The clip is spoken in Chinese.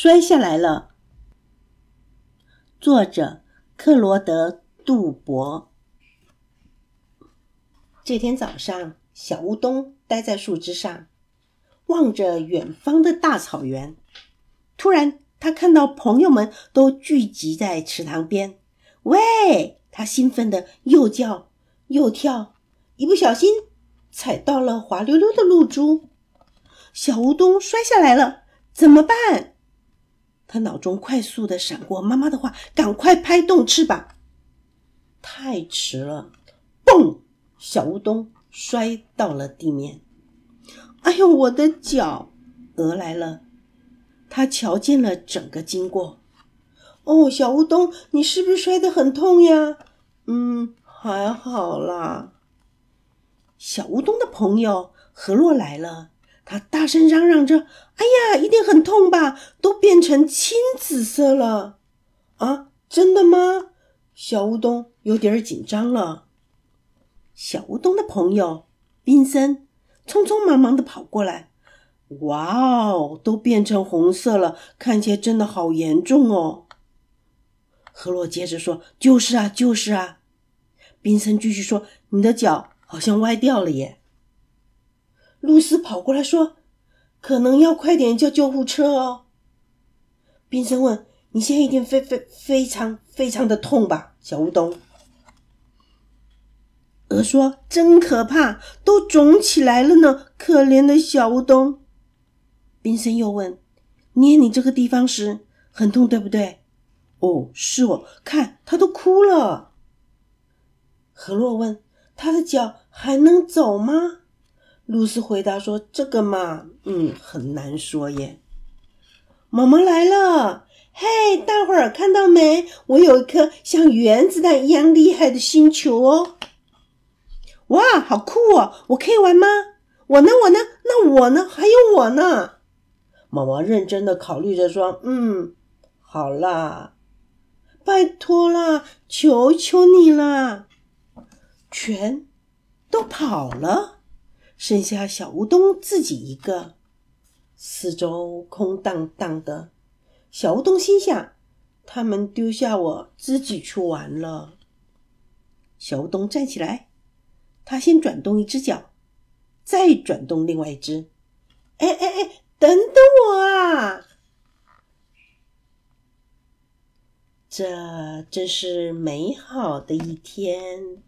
摔下来了。作者克罗德·杜博。这天早上，小乌冬待在树枝上，望着远方的大草原。突然，他看到朋友们都聚集在池塘边。喂！他兴奋的又叫又跳，一不小心踩到了滑溜溜的露珠，小乌冬摔下来了，怎么办？他脑中快速的闪过妈妈的话：“赶快拍动翅膀。”太迟了，嘣！小乌冬摔到了地面。哎呦，我的脚！鹅来了，他瞧见了整个经过。哦，小乌冬，你是不是摔得很痛呀？嗯，还好啦。小乌冬的朋友何洛来了，他大声嚷嚷着：“哎呀，一定很痛吧？都变成青紫色了！”啊，真的吗？小乌冬有点紧张了。小乌冬的朋友冰森匆匆忙忙的跑过来：“哇哦，都变成红色了，看起来真的好严重哦。”何洛接着说：“就是啊，就是啊。”冰森继续说：“你的脚好像歪掉了耶。”露丝跑过来说：“可能要快点叫救护车哦。”冰森问：“你现在一定非非非常非常的痛吧？”小乌冬。鹅说：“真可怕，都肿起来了呢，可怜的小乌冬。”冰森又问：“捏你这个地方时很痛，对不对？”哦，是哦，看他都哭了。何洛问：“他的脚还能走吗？”露丝回答说：“这个嘛，嗯，很难说耶。”妈妈来了，嘿，大伙儿看到没？我有一颗像原子弹一样厉害的星球哦！哇，好酷哦！我可以玩吗？我呢？我呢？那我呢？还有我呢？妈妈认真的考虑着说：“嗯，好啦。”拜托了，求求你了！全都跑了，剩下小乌冬自己一个，四周空荡荡的。小乌冬心想：他们丢下我自己去玩了。小乌冬站起来，他先转动一只脚，再转动另外一只。哎哎哎，等等我啊！这真是美好的一天。